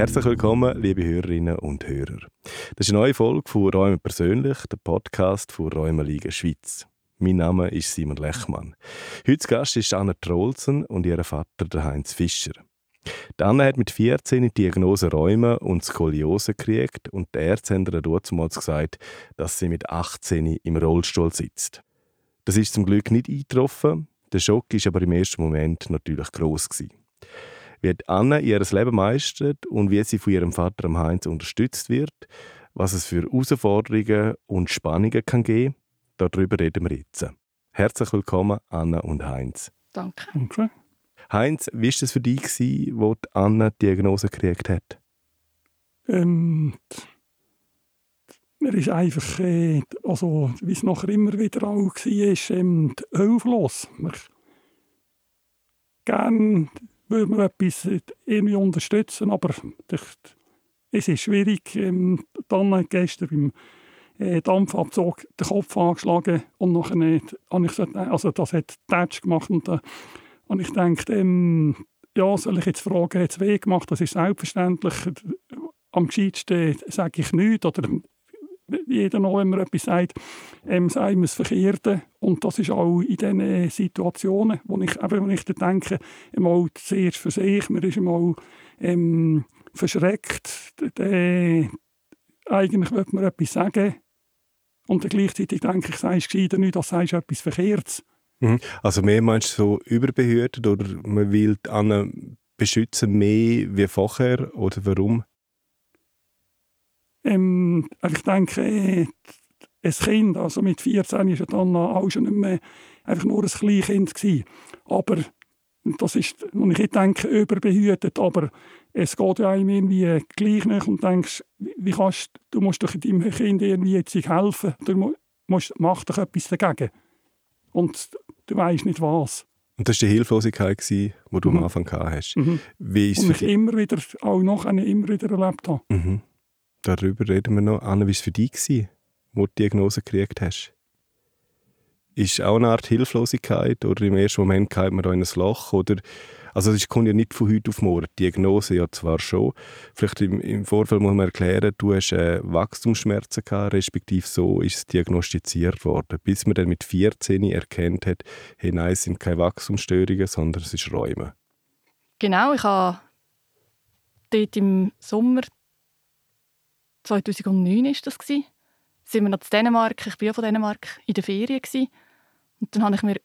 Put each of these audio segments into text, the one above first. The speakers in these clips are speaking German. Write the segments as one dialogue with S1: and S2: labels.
S1: Herzlich willkommen, liebe Hörerinnen und Hörer. Das ist eine neue Folge von Räumen persönlich, der Podcast von Räumerliga Schweiz. Mein Name ist Simon Lechmann. Heute Gast ist Anna Troelsen und ihr Vater, der Heinz Fischer. Anna hat mit 14 die Diagnose Rheuma und Skoliose gekriegt und die Ärzte haben ihr damals gesagt, dass sie mit 18 im Rollstuhl sitzt. Das ist zum Glück nicht eingetroffen. Der Schock war aber im ersten Moment natürlich gross. Gewesen. Wie Anna ihr Leben meistert und wie sie von ihrem Vater Heinz unterstützt wird, was es für Herausforderungen und Spannungen kann geben, darüber reden wir jetzt. Herzlich willkommen, Anna und Heinz.
S2: Danke.
S3: Okay.
S1: Heinz, wie war das für dich, wo Anna die Diagnose gekriegt hat?
S3: Ähm, mir ist einfach, äh, also, wie es nachher immer wieder auch war, ähm, hilflos. Man gerne würde man etwas irgendwie unterstützen, aber es ist schwierig. Ähm, dann gestern beim äh, Dampfabzug den Kopf angeschlagen und nachher gesagt, also das hat Touch gemacht und, äh, und ich denke, ähm, ja, soll ich jetzt fragen, hat es weh gemacht? Das ist selbstverständlich. Am gescheitsten sage ich nichts oder jeder noch, wenn man etwas sagt, ähm, sei man das Verkehrte. Und das ist auch in diesen Situationen, wo ich, eben, wenn ich denke, einmal zuerst für sich, man ist einmal ähm, verschreckt, äh, eigentlich will man etwas sagen und dann gleichzeitig denke ich, sagst gescheiter nicht, als sagst etwas Verkehrtes.
S1: Mhm. Also mehr meinst du so überbehütet oder man will die anderen beschützen mehr wie vorher oder warum?
S3: Ähm, ich denke, ein Kind, also mit 14 war dann auch schon nicht mehr einfach nur ein Kleinkind. Gewesen. Aber das ist, und ich denke, überbehütet, aber es geht ja einem irgendwie gleich nicht und denkst, wie kannst, du musst doch deinem Kind irgendwie jetzt helfen, du musst, mach doch etwas dagegen. Und du weißt nicht was.
S1: Und das war die Hilflosigkeit, die du mhm. am Anfang gehabt hast. Mhm.
S3: Wie ist und ich immer wieder, auch noch immer wieder erlebt habe.
S1: Mhm darüber reden wir noch. Anna, wie war es für dich, gewesen, wo du die Diagnose gekriegt hast? Ist auch eine Art Hilflosigkeit oder im ersten Moment geht man da in ein Loch? Oder, also es kommt ja nicht von heute auf morgen. Die Diagnose ja zwar schon. Vielleicht im, im Vorfeld muss man erklären, du hast äh, Wachstumsschmerzen gehabt, respektive so ist es diagnostiziert worden. Bis man dann mit 14 erkennt hat, hey, nein, es sind keine Wachstumsstörungen, sondern es ist Räume.
S2: Genau, ich habe dort im Sommer 2009 war das. Gewesen. Sind wir noch in Dänemark, ich bin ja von Dänemark, in der Ferien. Gewesen. Und dann habe ich mir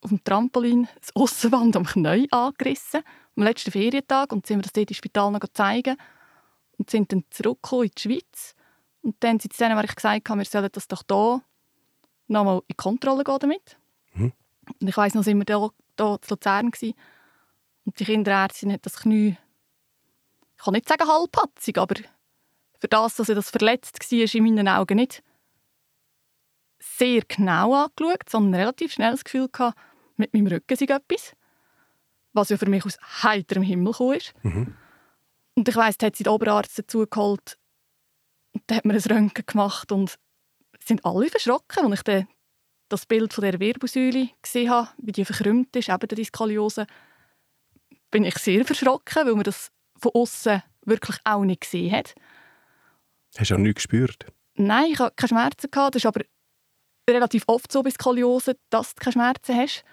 S2: auf dem Trampolin das Aussenband am Knie angerissen, am letzten Ferientag, und sind wir das dort im Spital noch zeigen und sind dann zurückgekommen in die Schweiz. Und dann haben sie in Dänemark gesagt, wir sollen das doch hier nochmal in Kontrolle gehen damit. Mhm. Und ich weiss noch, sind wir da, da zu Luzern gewesen, und die Kinderärztin hat das Knie, ich kann nicht sagen halbpatzig, aber für das, dass er das verletzt war, in meinen Augen nicht sehr genau angeschaut, sondern relativ schnell das Gefühl gehabt, mit meinem Rücken sei etwas. Was ja für mich aus heiterem Himmel kam. Mhm. Und ich weiss, da hat sie den Oberarzt dazu geholt und da hat mir ein Röntgen gemacht und sind alle verschrocken, als ich dann das Bild von der Wirbelsäule gesehen habe, wie die verkrümmt ist, eben der Dyskaliose, bin ich sehr verschrocken, weil man das von außen wirklich auch nicht gesehen hat.
S1: Hast du auch nichts gespürt?
S2: Nein, ich hatte keine Schmerzen. Gehabt. Das ist aber relativ oft so bei Skoliose, dass du keine Schmerzen hast.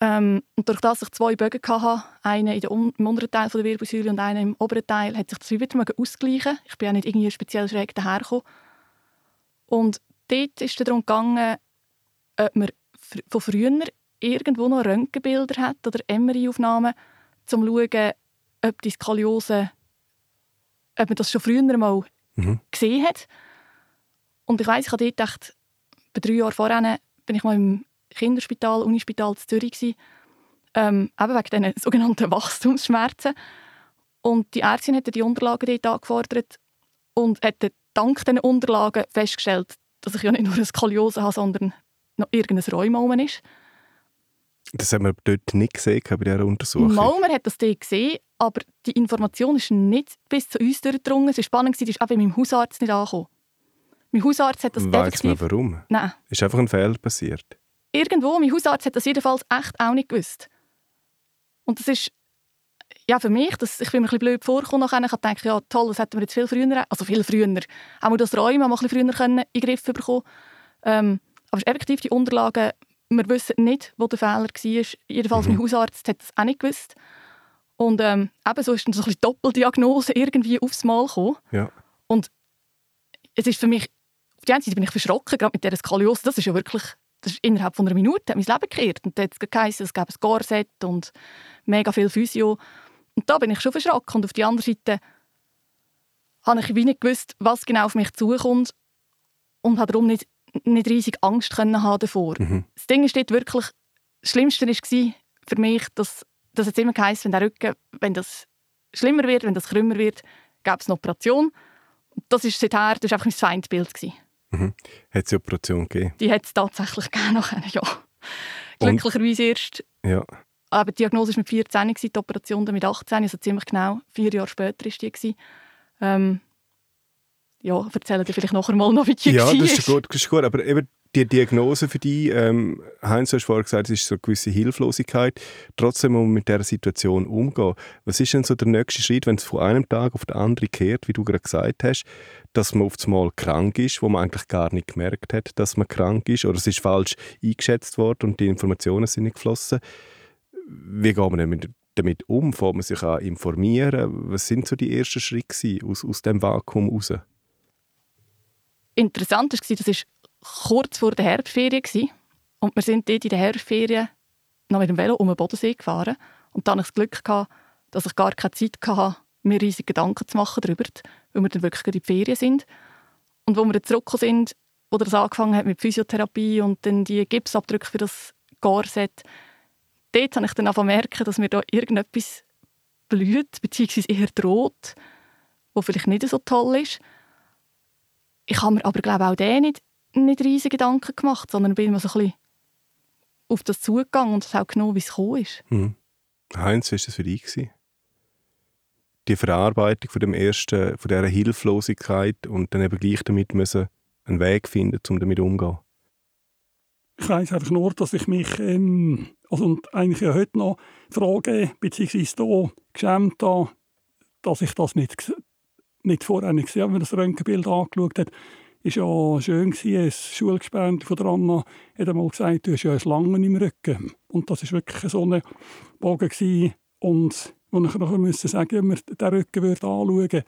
S2: Ähm, und durch das ich zwei Bögen hatte, einen im unteren Teil der Wirbelsäule und einen im oberen Teil, hat sich das wieder ausgleichen Ich bin auch nicht irgendwie speziell schräg dahergekommen. Und dort ist es darum gegangen, ob man von früher irgendwo noch Röntgenbilder hat oder MRI-Aufnahmen, um zu schauen, ob die Skoliose, ob man das schon früher mal mhm. gesehen hat. Und ich weiß, ich habe dort gedacht, bei drei Jahren vorher bin ich mal im Kinderspital, Unispital in Zürich gewesen, ähm, eben wegen diesen sogenannten Wachstumsschmerzen. Und die Ärztin hat die Unterlagen dort angefordert und hat dank diesen Unterlagen festgestellt, dass ich ja nicht nur eine Skoliose habe, sondern noch irgendein Rheuma ist.
S1: Das haben wir dort nicht gesehen bei dieser Untersuchung.
S2: Mal, man hat das dort gesehen, aber die Information ist nicht bis zu uns durchgedrungen. Es war spannend, es ist auch bei meinem Hausarzt nicht angekommen. Mein Hausarzt hat das
S1: effektiv... man warum?
S2: Nein.
S1: Ist einfach ein Fehler passiert?
S2: Irgendwo. Mein Hausarzt hat das jedenfalls echt auch nicht gewusst. Und das ist... ja, für mich, das, ich bin mir ein bisschen blöd vorgekommen. Ich dachte, ja, toll, das hätten wir jetzt viel früher, also viel früher, haben wir das Räumen mal ein bisschen früher können in den Griff bekommen ähm, Aber effektiv, die Unterlagen, wir wissen nicht, wo der Fehler war. Jedenfalls mhm. mein Hausarzt hat das auch nicht gewusst. Und ähm, ebenso ist dann so ein bisschen Doppeldiagnose irgendwie aufs Mal gekommen.
S1: Ja.
S2: Und es ist für mich, auf die einen Seite bin ich verschrocken, gerade mit dieser Skoliose, das ist ja wirklich, das ist innerhalb von einer Minute hat mein Leben gekehrt. Und da hat es geheißen, es gäbe ein Gorset und mega viel Physio. Und da bin ich schon verschrocken. Und auf der anderen Seite habe ich wie nicht gewusst, was genau auf mich zukommt und habe darum nicht, nicht riesig Angst können haben davor. Mhm. Das Ding ist wirklich, das Schlimmste war für mich, dass, dass es immer heisst, wenn der Rücken, wenn das schlimmer wird, wenn das krümmer wird, gäbe es eine Operation. Das ist seither, das war einfach mein Feindbild.
S1: Mhm. Hat es eine Operation gegeben?
S2: Die hat es tatsächlich gegeben, ja. Glücklicherweise erst
S1: ja.
S2: Aber die Diagnose war mit 14, die Operation dann mit 18, also ziemlich genau vier Jahre später war die. Ähm, ja, erzähle dir vielleicht nachher mal noch, wie die
S1: Ja, das ist gut, das ist gut. aber eben die Diagnose für dich, ähm, Heinz, du hast vorhin gesagt, es ist so eine gewisse Hilflosigkeit. Trotzdem muss man mit dieser Situation umgehen. Was ist denn so der nächste Schritt, wenn es von einem Tag auf den anderen kehrt, wie du gerade gesagt hast, dass man auf einmal krank ist, wo man eigentlich gar nicht gemerkt hat, dass man krank ist, oder es ist falsch eingeschätzt worden und die Informationen sind nicht geflossen wie geht man damit, damit um? Fährt man sich an informieren? Was sind so die ersten Schritte aus, aus dem Vakuum heraus?
S2: Interessant war, das war kurz vor der Herbstferien. Und wir sind dort in der Herbstferien noch mit dem Velo um den Bodensee gefahren. Und dann hatte ich das Glück, dass ich gar keine Zeit hatte, mir riesige Gedanken zu machen darüber, weil wir dann wirklich in die Ferien sind. Und wo wir zurückgekommen sind, wo das angefangen hat mit Physiotherapie und dann die Gipsabdrücke für das Gorset, dort habe ich dann merken, dass mir da irgendetwas blüht, beziehungsweise eher droht, wo vielleicht nicht so toll ist. Ich habe mir aber glaube auch den nicht, nicht riesige Gedanken gemacht, sondern bin immer so ein bisschen auf das zugegangen und es auch genommen, wie es gekommen ist.
S1: Hm. Heinz, wie war das für dich? Gewesen? Die Verarbeitung von, dem ersten, von dieser Hilflosigkeit und dann eben gleich damit müssen einen Weg finden, um damit umzugehen.
S3: Ich weiß einfach nur, dass ich mich ähm, also und eigentlich ja heute noch frage, beziehungsweise hier geschämt habe, dass ich das nicht, nicht vorher nicht gesehen wenn man das Röntgenbild angeschaut hat. Es war ja schön, ein Schulgespräch von der Anna hat einmal gesagt, du hast ja eine Schlange im Rücken. Und das war wirklich so ein Bogen. Und wo ich noch müssen sagen wenn man den Rücken würde anschauen würde,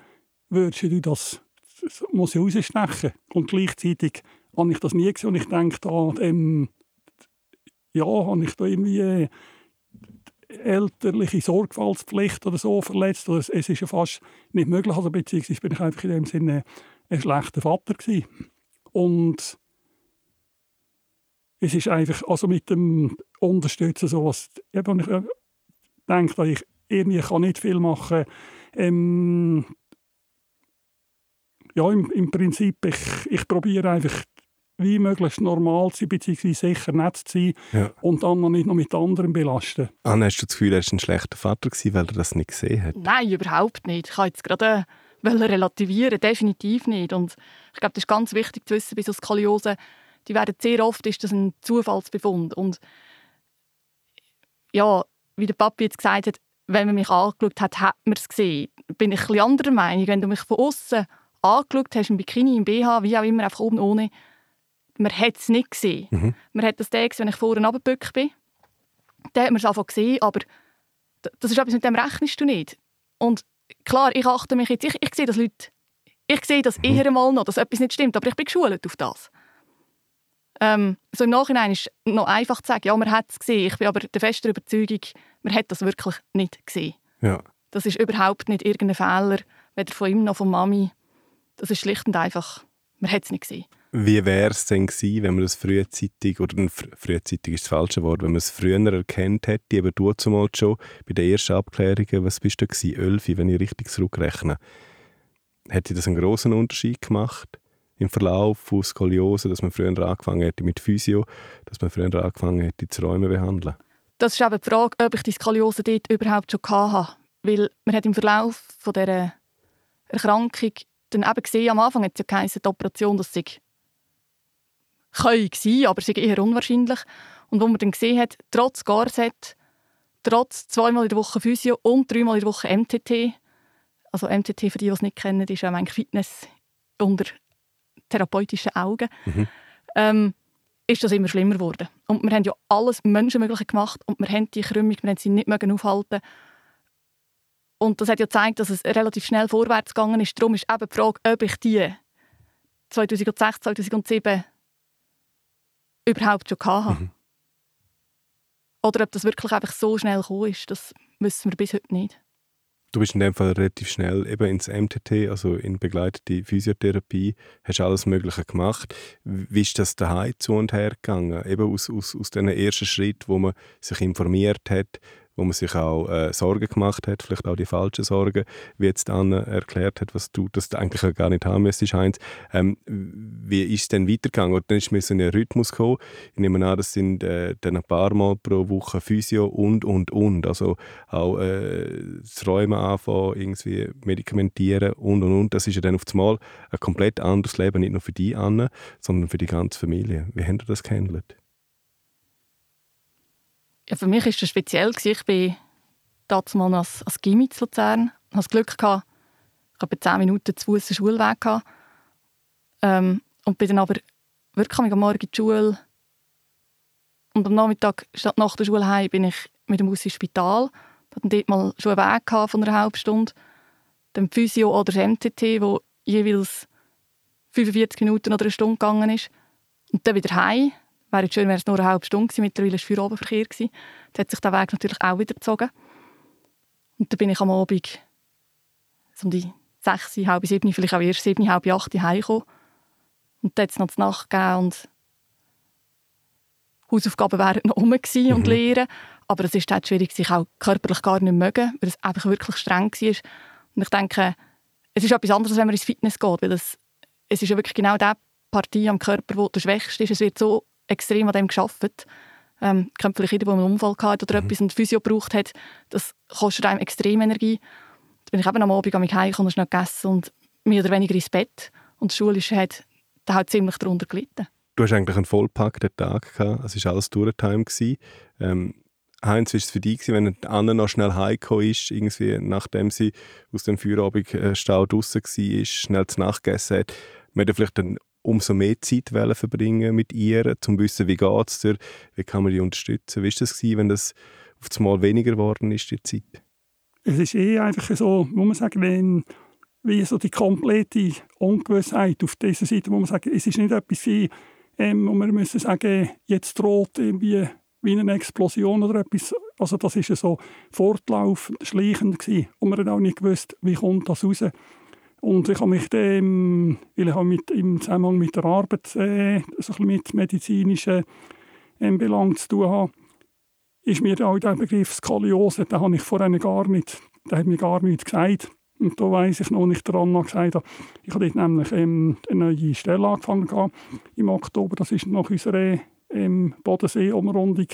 S3: würdest du das, das muss ich rausstechen. Und gleichzeitig habe ich das nie gesehen und ich denke da, ähm, ja, habe ich da irgendwie elterliche Sorgfaltspflicht oder so verletzt. Oder es, es ist ja fast nicht möglich. Also beziehungsweise bin ich einfach in dem Sinne ein schlechter Vater gewesen. Und es ist einfach, also mit dem Unterstützen sowas, eben, ich äh, denke, ich irgendwie kann nicht viel machen. Ähm, ja, im, im Prinzip, ich, ich probiere einfach wie möglichst normal zu sein, beziehungsweise sicher nett zu sein ja. und dann noch nicht noch mit anderen belasten.
S1: Anne, hast du das Gefühl, er war ein schlechter Vater, gewesen, weil er das nicht gesehen hat?
S2: Nein, überhaupt nicht. Ich kann jetzt gerade äh, relativieren, definitiv nicht. Und ich glaube, das ist ganz wichtig zu wissen bei so Skoliose, die werden sehr oft ist das ein Zufallsbefund. Und ja, wie der Papi jetzt gesagt hat, wenn man mich angeschaut hat, hat man es gesehen. Bin ich ein bisschen anderer Meinung. Wenn du mich von außen angeschaut hast, im Bikini, im BH, wie auch immer, einfach oben ohne, man hat es nicht gesehen. Mhm. Man hat das gesehen, wenn ich vorne runtergebückt bin. Dann hat man es einfach gesehen, aber das ist etwas, mit dem rechnest du nicht. Und klar, ich achte mich jetzt, ich, ich sehe das Leute, ich sehe das mhm. eher mal noch, dass etwas nicht stimmt, aber ich bin geschult auf das. Ähm, so im Nachhinein ist es noch einfach zu sagen, ja, man hat es gesehen. Ich bin aber der festen Überzeugung, man hat das wirklich nicht gesehen.
S1: Ja.
S2: Das ist überhaupt nicht irgendein Fehler, weder von ihm noch von Mami. Das ist schlicht und einfach, man hat es nicht gesehen.
S1: Wie wäre es denn gewesen, wenn man das frühzeitig, oder frühzeitig ist das falsche Wort, wenn man es früher erkennt hätte, eben du zumal schon bei den ersten Abklärungen, was bist du gewesen, Elfi, wenn ich richtig zurückrechne. Hätte das einen großen Unterschied gemacht im Verlauf von Skoliose, dass man früher angefangen hätte mit Physio, dass man früher angefangen hätte, zu Räume behandeln?
S2: Das ist eben die Frage, ob ich die Skoliose dort überhaupt schon hatte. Weil man hat im Verlauf von dieser Erkrankung dann eben gesehen, am Anfang hat es ja geheißen, die Operation, dass sich können sein, aber ist eher unwahrscheinlich. Und wo man dann gesehen hat, trotz Garset trotz zweimal in der Woche Physio und dreimal in der Woche MTT, also MTT, für die, die es nicht kennen, ist auch eigentlich Fitness unter therapeutischen Augen, mhm. ähm, ist das immer schlimmer geworden. Und wir haben ja alles Menschenmögliche gemacht und wir haben die Krümmung, wir haben sie nicht mehr aufhalten und das hat ja gezeigt, dass es relativ schnell vorwärts gegangen ist. Darum ist eben die Frage, ob ich die 2006, 2007 überhaupt schon hatte. Mhm. Oder ob das wirklich einfach so schnell gekommen ist, das wissen wir bis heute nicht.
S1: Du bist in dem Fall relativ schnell eben ins MTT, also in begleitete Physiotherapie, hast alles Mögliche gemacht. Wie ist das daheim zu und her gegangen? Eben aus, aus, aus diesen ersten Schritt, wo man sich informiert hat, wo man sich auch äh, Sorgen gemacht hat, vielleicht auch die falschen Sorgen, wie jetzt Anne erklärt hat, was du das eigentlich gar nicht haben müsstest, Heinz. Ähm, wie ist es denn weitergegangen? Und dann ist mir so ein Rhythmus gekommen. Ich nehme an, das sind äh, dann ein paar Mal pro Woche Physio und, und, und. Also auch äh, das Räumen anfangen, irgendwie medikamentieren und, und, und. Das ist ja dann auf einmal ein komplett anderes Leben, nicht nur für die Anne, sondern für die ganze Familie. Wie habt ihr das gehandelt?
S2: Ja, für mich war das speziell. Ich bin damals mal als, als Gimmi zu Luzern. Ich hatte das Glück, gehabt, ich hatte zehn Minuten zu Fuß Schulweg. Gehabt. Ähm, und bin dann aber wirklich am Morgen in die Schule. Und am Nachmittag, statt nach der Schule heim, bin ich mit dem Bus ins Spital. Ich hatte dort mal schon einen Weg von einer halben Stunde. Dann Physio oder das MTT, wo jeweils 45 Minuten oder eine Stunde gegangen ist. Und dann wieder heim Wäre jetzt schön, wäre es nur eine halbe Stunde gewesen. Mittlerweile war Feierabendverkehr. Dann hat sich der Weg natürlich auch wieder gezogen. Und dann bin ich am Abend so um die sechs, halb sieben, vielleicht auch erst sieben, halb acht heimgekommen. Und dann hat es noch die Nacht gegeben und Hausaufgaben wären noch rum mhm. und lehren. Aber es ist halt schwierig, sich auch körperlich gar nicht mögen, weil es einfach wirklich streng war. Und ich denke, es ist etwas anderes, wenn man ins Fitness geht, weil es, es ist ja wirklich genau die Partie am Körper, wo der schwächste ist. Es wird so extrem an dem gearbeitet. Ähm, kennt vielleicht jeder, der einen Unfall hatte oder mhm. etwas und Physio gebraucht hat. Das kostet einem extrem Energie. Da bin ich eben am Abend an mich heimgekommen und schnell gegessen und mehr oder weniger ins Bett. Und Schule hat, da hat ziemlich darunter gelitten.
S1: Du hast eigentlich einen vollpackten Tag gehabt. Es war alles Tourtime. Ähm, Heinz, wie war es für dich, wenn Anne noch schnell heimgekommen ist, irgendwie, nachdem sie aus dem Feierabendstau draußen war, schnell zu Nacht gegessen hat? Man hat vielleicht einen umso mehr Zeit verbringen mit ihr, um zu wissen, wie geht es dir, wie kann man die unterstützen. Wie war das, wenn das auf einmal weniger geworden ist, die Zeit?
S3: Es ist eh einfach so, muss man sagen, wenn wie so die komplette Ungewissheit auf dieser Seite, wo man sagt, es ist nicht etwas wie, ähm, und wir müssen sagen, jetzt droht irgendwie wie eine Explosion oder etwas. Also das ist so fortlaufend, schleichend gewesen. Und man hat auch nicht gewusst, wie kommt das raus. Und ich habe mich dann, weil ich mit, im Zusammenhang mit der Arbeit äh, so ein mit medizinischen ähm, Belangen zu tun habe, ist mir auch der Begriff Skoliose, den habe ich vorher gar nicht, der hat mir gar nichts gesagt. Und da weiss ich noch nicht daran gesagt habe. Ich habe dort nämlich ähm, eine neue Stelle angefangen im Oktober. Das war nach unserer ähm, Bodensee-Umrundung.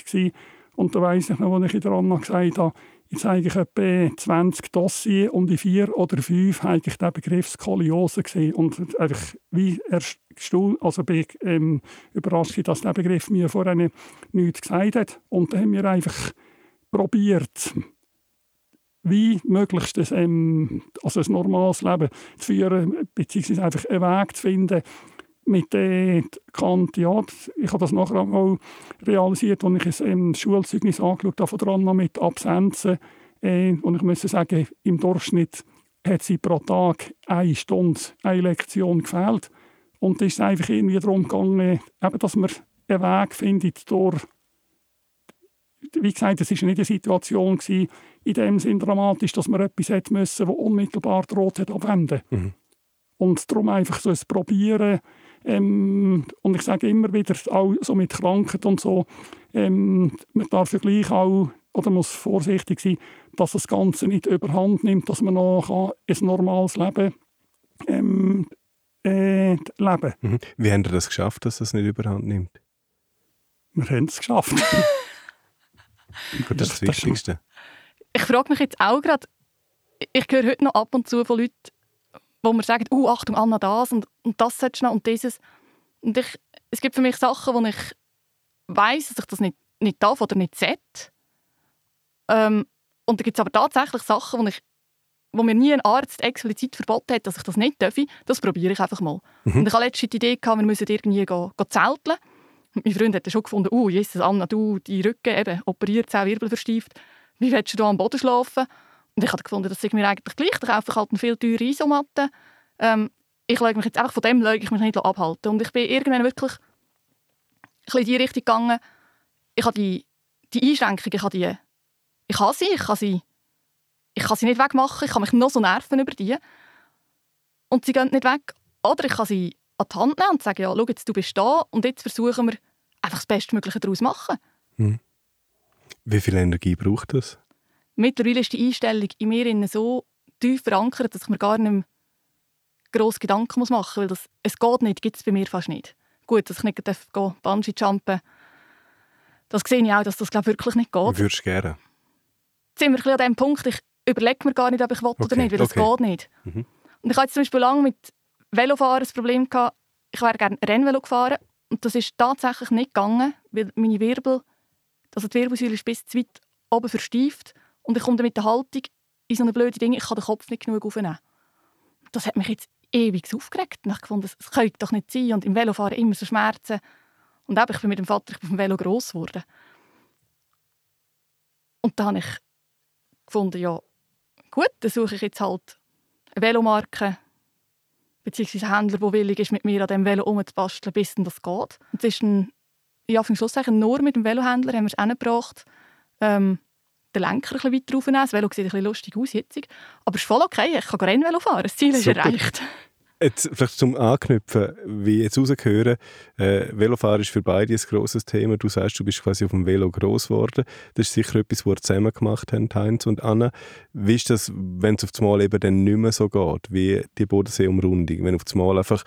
S3: Und da weiss ich noch, als ich daran gesagt habe, Jetzt habe ich etwa 20 Dossiers und in vier oder fünf habe ich den Begriff Skoliose gesehen und einfach wie erstaunt, also bin ich, ähm, überrascht, dass der Begriff mir vorher nichts gesagt hat. Und dann haben wir einfach probiert, wie möglichst das, ähm, also ein normales Leben zu führen, beziehungsweise einfach einen Weg zu finden, mit Kant, ja, ich habe das nachher auch realisiert, als ich ein ähm, Schulzeugnis angeschaut habe, dran mit Absenzen. Äh, und ich muss sagen, im Durchschnitt hat sie pro Tag eine Stunde, eine Lektion gefehlt. Und es ist einfach irgendwie darum gegangen, eben, dass man einen Weg findet durch wie gesagt, es war nicht eine Situation gewesen, in dem Sinn dramatisch, dass man etwas hätte müssen, das unmittelbar droht hat abwenden. Mhm. Und darum einfach so ein Probieren, ähm, und ich sage immer wieder, auch so mit Krankheit und so, ähm, man darf ja gleich auch oder muss vorsichtig sein, dass das Ganze nicht überhand nimmt, dass man noch ein normales Leben ähm, äh, leben
S1: mhm. Wie haben Sie das geschafft, dass das nicht überhand nimmt?
S3: Wir haben es geschafft.
S1: Gut, das ist das Wichtigste.
S2: Ich frage mich jetzt auch gerade, ich höre heute noch ab und zu von Leuten, wo man sagt, oh, Achtung, Anna, das und, und das solltest du noch und dieses. Und ich, es gibt für mich Sachen, wo ich weiß, dass ich das nicht, nicht darf oder nicht sollte. Ähm, und da gibt es aber tatsächlich Sachen, wo, ich, wo mir nie ein Arzt explizit verboten hat, dass ich das nicht darf. Das probiere ich einfach mal. Mhm. Und ich hatte letztens die Idee, gehabt, wir müssen irgendwie gehen, gehen zelteln. Und mein Freund hat schon gefunden, oh, Jesus, Anna, du, die Rücken eben, operiert, zehn Wirbel versteift. Wie willst du da am Boden schlafen? Und ich habe gefunden, das ist mir eigentlich gleich. Da kaufe ich halt eine viel teure Isomatte. Ähm, ich lege mich jetzt einfach von dem lege ich mich nicht abhalten. Und ich bin irgendwann wirklich ein in die Richtung gegangen. Ich habe die, die Einschränkungen, ich habe die, ich habe sie, ich kann sie, ich kann sie nicht wegmachen, ich kann mich noch so nerven über die. Und sie gehen nicht weg. Oder ich kann sie an die Hand nehmen und sagen, ja, schau jetzt, du bist da und jetzt versuchen wir einfach das Bestmögliche daraus zu machen. Hm.
S1: Wie viel Energie braucht das?
S2: Mittlerweile ist die Einstellung in mir so tief verankert, dass ich mir gar nicht mehr grosse Gedanken machen muss, weil das, es geht nicht, gibt es bei mir fast nicht. Gut, dass ich nicht Bungee-Jumpen das sehe ich auch, dass das glaub, wirklich nicht geht.
S1: Würdest du gerne?
S2: Jetzt sind wir an dem Punkt, ich überlege mir gar nicht, ob ich will okay. oder nicht, weil okay. das geht nicht. Mhm. Und ich hatte zum Beispiel lange mit Velofahren das Problem, gehabt, ich wäre gerne Rennvelo gefahren und das ist tatsächlich nicht gegangen, weil meine Wirbel, also die Wirbelsäule ist bis zu weit oben versteift und ich komme dann mit der Haltung in so eine blöde Dinge, ich kann den Kopf nicht genug aufnehmen. Das hat mich jetzt ewig aufgeregt. Und ich fand, das könnte doch nicht sein. Und im Velofahren immer so Schmerzen. Und eben, ich bin mit dem Vater auf dem Velo gross geworden. Und dann habe ich gefunden, ja, gut, dann suche ich jetzt halt eine Velomarke, beziehungsweise einen Händler, der willig ist, mit mir an diesem Velo umzubasteln, bis das geht. Und es ist ein, ja, auf nur mit dem Velohändler haben wir es hingebracht, ähm, den Lenker ein bisschen weiter raufnehmen. Das Velo sieht ein bisschen lustig aus jetzt. Aber es ist voll okay, ich kann Rennvelo fahren, das Ziel ist Super. erreicht.
S1: Jetzt vielleicht zum Anknüpfen, wie jetzt rausgehören, äh, Velofahren ist für beide ein grosses Thema. Du sagst, du bist quasi auf dem Velo groß geworden. Das ist sicher etwas, was wir zusammen gemacht haben, Heinz und Anna. Wie ist das, wenn es auf einmal eben dann nicht mehr so geht, wie die Bodensee-Umrundung, wenn auf einmal einfach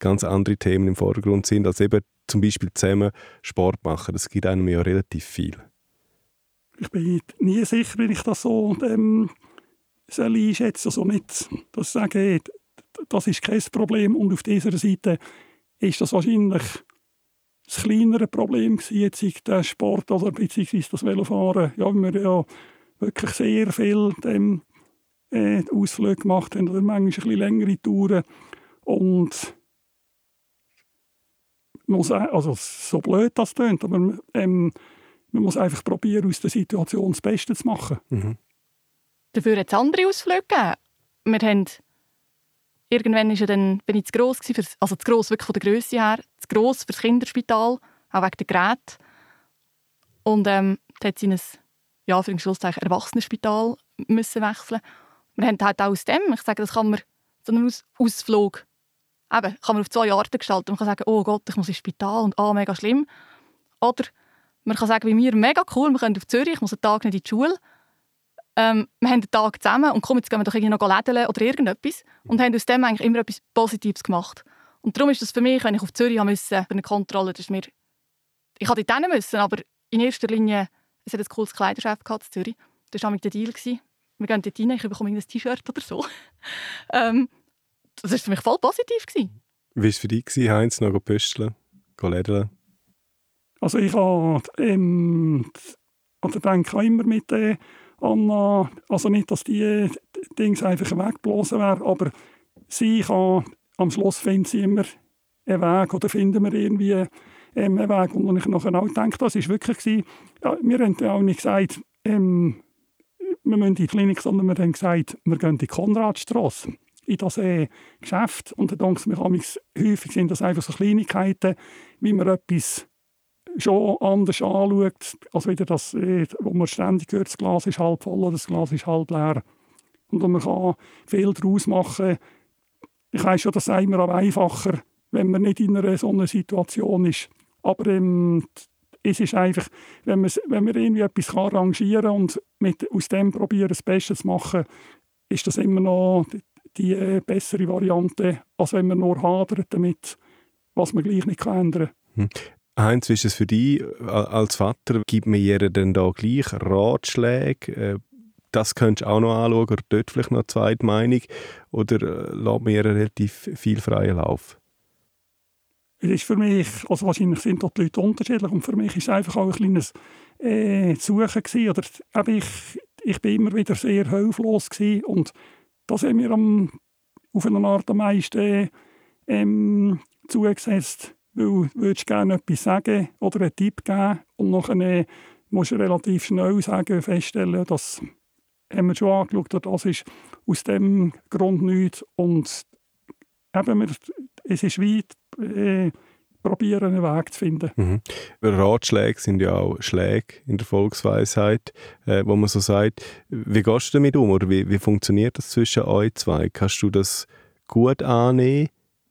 S1: ganz andere Themen im Vordergrund sind, als eben zum Beispiel zusammen Sport machen. Das gibt einem ja relativ viel.
S3: Ich bin nie sicher, wenn ich das so ähm, soll einschätzen soll. Also nicht, dass ich sage, das ist kein Problem. Und auf dieser Seite ist das wahrscheinlich das kleinere Problem gewesen, jetzt der Sport oder beziehungsweise das Velofahren. Ja, wir ja wirklich sehr viel dem, äh, Ausflüge gemacht haben oder manchmal ein bisschen längere Touren. Und muss, also so blöd das klingt, aber ähm, man muss einfach probieren, aus der Situation das Beste zu machen. Mhm.
S2: Dafür hat es andere Ausflüge gegeben. Wir haben irgendwann ist dann, bin ich zu gross für, also zu gross wirklich von der Größe her, zu gross für das Kinderspital, auch wegen der Geräte. Und ähm, da hat sie in ein, ja, für ein Schlusszeichen, Erwachsenenspital müssen wechseln. Wir haben halt auch aus dem, ich sage, das kann man, so einen Aus Ausflug, eben, kann man auf zwei Arten gestalten. Man kann sagen, oh Gott, ich muss ins Spital und ah, mega schlimm. Oder man kann sagen, wie mir, mega cool, wir können auf Zürich, ich muss einen Tag nicht in die Schule ähm, wir haben den Tag zusammen und komm, jetzt gehen wir doch irgendwie noch lädeln oder irgendetwas und haben aus dem eigentlich immer etwas Positives gemacht. Und darum ist das für mich, wenn ich auf Zürich musste, für eine Kontrolle, das ist mir, ich hatte dort müssen, aber in erster Linie, es hat ein cooles Kleiderchef gehabt in Zürich, das war der Deal. Gewesen. Wir gehen dort rein, ich bekomme ein T-Shirt oder so. ähm, das war für mich voll positiv. Gewesen.
S1: Wie war es für dich, Heinz, noch pösteln, lädeln?
S3: Also ich habe, ähm, oder denke immer mit, äh, Anna, also nicht, dass die Dinge einfach wegblasen wären, aber sie kann, am Schluss findet sie immer einen Weg oder finden wir irgendwie ähm, einen Weg. Und ich nachher auch denke, das war wirklich, gewesen, ja, wir haben ja auch nicht gesagt, ähm, wir müssen in die Klinik, sondern wir haben gesagt, wir gehen in die Konradstrasse in das äh, Geschäft. Und dann denke ich häufig sind das einfach so Kleinigkeiten, wie man etwas schon anders anschaut, als wieder das, äh, wo man ständig hört, das Glas ist halb voll oder das Glas ist halb leer. Und man kann viel daraus machen. Ich weiß schon, das sei mir auch einfacher, wenn man nicht in einer so einer Situation ist. Aber ähm, es ist einfach, wenn man, wenn man irgendwie etwas kann und mit, aus dem probieren, das Beste zu machen, ist das immer noch die, die äh, bessere Variante, als wenn man nur hadert damit, was man gleich nicht ändern kann. Hm.
S1: Heinz, wie ist es für dich als Vater? Gibt mir jeder denn da gleich Ratschläge? Äh, das könntest du auch noch anschauen oder dort vielleicht noch eine zweite Meinung? Oder äh, lässt mir relativ viel freien Lauf?
S3: es ist für mich, also wahrscheinlich sind dort die Leute unterschiedlich und für mich ist es einfach auch ein kleines äh, Suchen gewesen. Oder ich, ich bin immer wieder sehr hilflos gewesen und das haben mir am, auf eine Art am meisten ähm, zugesetzt, weil würdest gerne etwas sagen oder einen Tipp geben und nachher musst du relativ schnell sagen, feststellen, dass haben wir schon angeschaut, das ist aus dem Grund nichts und eben, es ist weit, äh, probieren, einen Weg zu finden.
S1: Mhm. Ratschläge sind ja auch Schläge in der Volksweisheit, äh, wo man so sagt. Wie gehst du damit um oder wie, wie funktioniert das zwischen euch zwei? Kannst du das gut annehmen,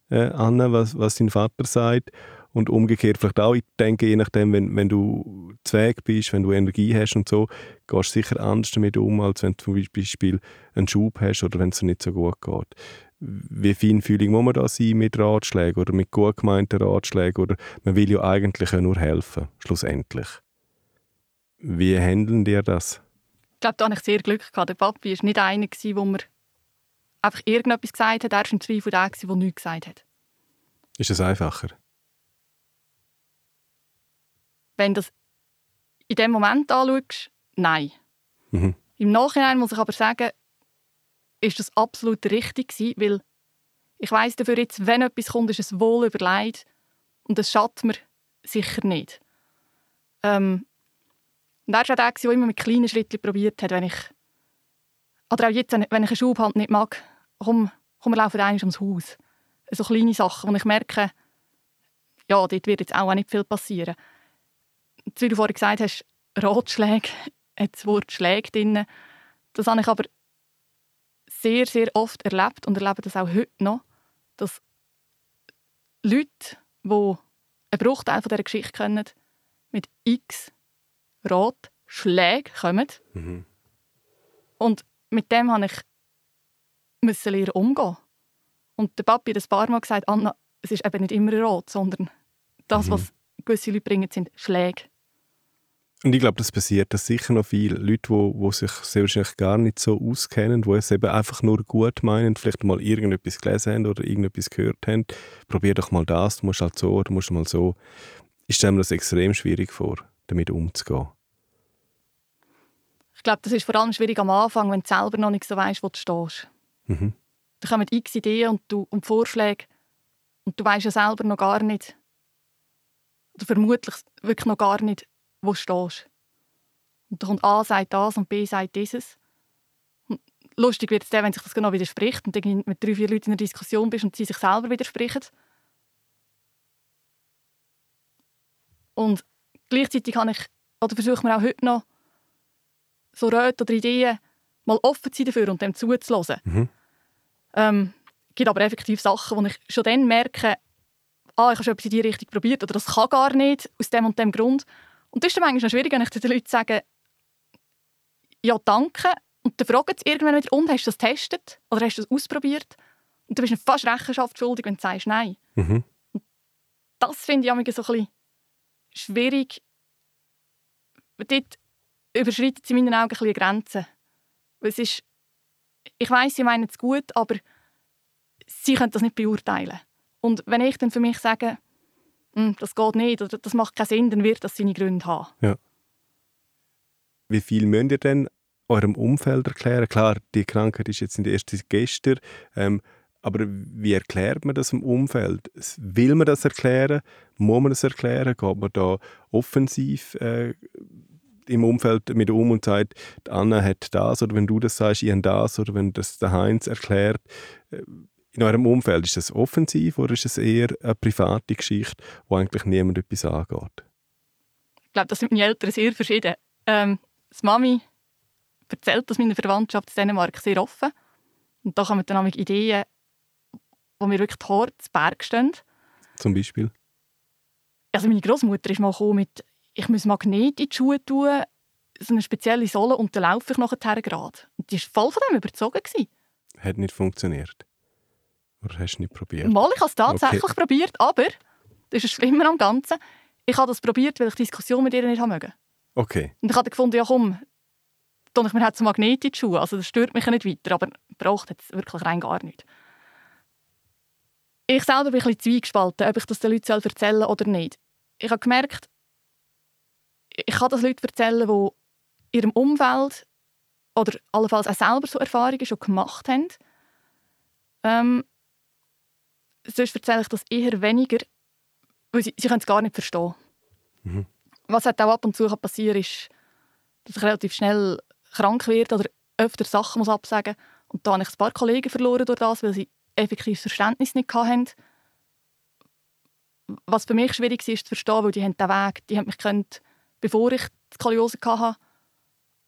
S1: äh, Anna, was, was dein Vater sagt? Und umgekehrt vielleicht auch, ich denke, je nachdem, wenn, wenn du zweig bist, wenn du Energie hast und so, gehst du sicher anders damit um, als wenn du zum Beispiel einen Schub hast oder wenn es dir nicht so gut geht wie feinfühlig muss man da sein mit Ratschlägen oder mit gut gemeinten Ratschlägen oder man will ja eigentlich nur helfen, schlussendlich. Wie handeln dir das?
S2: Ich glaube, da hatte ich sehr Glück. Gehabt. Der Papi war nicht einer, der mir einfach irgendetwas gesagt hat. Er war im Zweifel der, der nichts gesagt hat.
S1: Ist das einfacher?
S2: Wenn du das in dem Moment anschaust, nein. Mhm. Im Nachhinein muss ich aber sagen, ist das absolut richtig gewesen, weil ich weiß dafür jetzt, wenn etwas kommt, ist es wohl überlegt und das schadet mir sicher nicht. Ähm, und er war auch der, der immer mit kleinen Schritten probiert hat, wenn ich oder auch jetzt, wenn ich eine Schubhand nicht mag, komm, komm wir laufen einmal ums Haus. So kleine Sachen, wo ich merke, ja, dort wird jetzt auch nicht viel passieren. Wie du vorhin gesagt hast, Ratschläge, hat das Wort Schläge drin. Das habe ich aber sehr, sehr oft erlebt und erlebe das auch heute noch, dass Leute, die einen Bruchteil von dieser Geschichte kennen, mit x Ratschlägen kommen. Mhm. Und mit dem habe ich müssen lernen umgehen. Und der Papi hat ein paar Mal gesagt, Anna, es ist eben nicht immer Rot, sondern das, mhm. was gewisse Leute bringen, sind Schläge.
S1: Und ich glaube, das passiert das sicher noch viel. Leute, die, die sich sehr wahrscheinlich gar nicht so auskennen, die es eben einfach nur gut meinen, vielleicht mal irgendetwas gelesen haben oder irgendetwas gehört haben. Probier doch mal das, du musst halt so oder musst mal so. Ich stelle mir das extrem schwierig vor, damit umzugehen.
S2: Ich glaube, das ist vor allem schwierig am Anfang, wenn du selber noch nicht so weißt, wo du stehst. Mhm. Da kommen x Ideen und, du, und Vorschläge und du weißt ja selber noch gar nicht, oder vermutlich wirklich noch gar nicht, wo du stehst. Und da kommt A sagt das und B sagt dieses. Und lustig wird es dann, wenn sich das genau widerspricht und du mit drei, vier Leuten in einer Diskussion bist und sie sich selber widersprechen. Und gleichzeitig kann ich, oder versuche mir auch heute noch, so Räte oder Ideen mal offen zu sein dafür und dem zuzulassen. Mhm. Ähm, es gibt aber effektiv Sachen, wo ich schon dann merke, ah, ich habe schon etwas in diese Richtung probiert oder das kann gar nicht, aus dem und dem Grund. Und das ist dann manchmal schwierig, wenn ich den Leuten sage, ja, danke. Und dann fragen sie irgendwann wieder, und hast du das getestet? Oder hast du das ausprobiert? Und du bist ihnen fast Rechenschaft schuldig, wenn du sagst Nein. Mhm. das finde ich immer so ein bisschen schwierig. Dort überschreitet sie in meinen Augen ein Grenzen. es ist, ich weiß, sie meinen es gut, aber sie können das nicht beurteilen. Und wenn ich dann für mich sage, hm, das geht nicht oder das macht keinen Sinn, dann wird das seine Gründe haben.
S1: Ja. Wie viel müsst ihr denn eurem Umfeld erklären? Klar, die Krankheit ist jetzt nicht erst gestern, ähm, aber wie erklärt man das im Umfeld? Will man das erklären? Muss man das erklären? Geht man da offensiv äh, im Umfeld mit um und sagt, Anna hat das oder wenn du das sagst, ich habe das oder wenn das der Heinz erklärt, äh, in eurem Umfeld, ist das offensiv oder ist es eher eine private Geschichte, wo eigentlich niemand etwas angeht?
S2: Ich glaube, das sind meine Eltern sehr verschieden. Ähm, die Mami erzählt das meiner Verwandtschaft in Dänemark sehr offen. Und da kommen dann Ideen, wo mir wirklich die Haare zu Berg stehen.
S1: Zum Beispiel?
S2: Also meine Großmutter ist mal mit, ich muss Magnet in die Schuhe tun, so eine spezielle Sohle und dann laufe ich nachher gerade. Und die war voll von dem überzogen. Gewesen.
S1: Hat nicht funktioniert? Oder hast du nicht probiert?
S2: Mal, ich habe es tatsächlich okay. probiert, aber das ist das Schlimme am Ganzen. Ich habe das probiert, weil ich die Diskussion mit ihr nicht mögen.
S1: Okay.
S2: Und ich habe gefunden, ja komm, tue ich mir halt so Magnet in die Schuhe. Also das stört mich nicht weiter, aber braucht jetzt wirklich rein gar nicht. Ich ich selber bin ein bisschen zweigespalten, ob ich das den Leuten erzählen soll oder nicht. Ich habe gemerkt, ich kann das Leuten erzählen, die in ihrem Umfeld oder allenfalls auch selber so Erfahrungen schon gemacht haben. Ähm, sonst erzähle ich das eher weniger, weil sie, sie können es gar nicht verstehen. Mhm. Was halt auch ab und zu passieren ist, dass ich relativ schnell krank werde oder öfter Sachen muss absagen Und da habe ich ein paar Kollegen verloren durch das, weil sie effektiv Verständnis nicht hatten. Was für mich schwierig war, ist zu verstehen, weil die haben den Weg, die haben mich gekannt, bevor ich die Skoliose hatte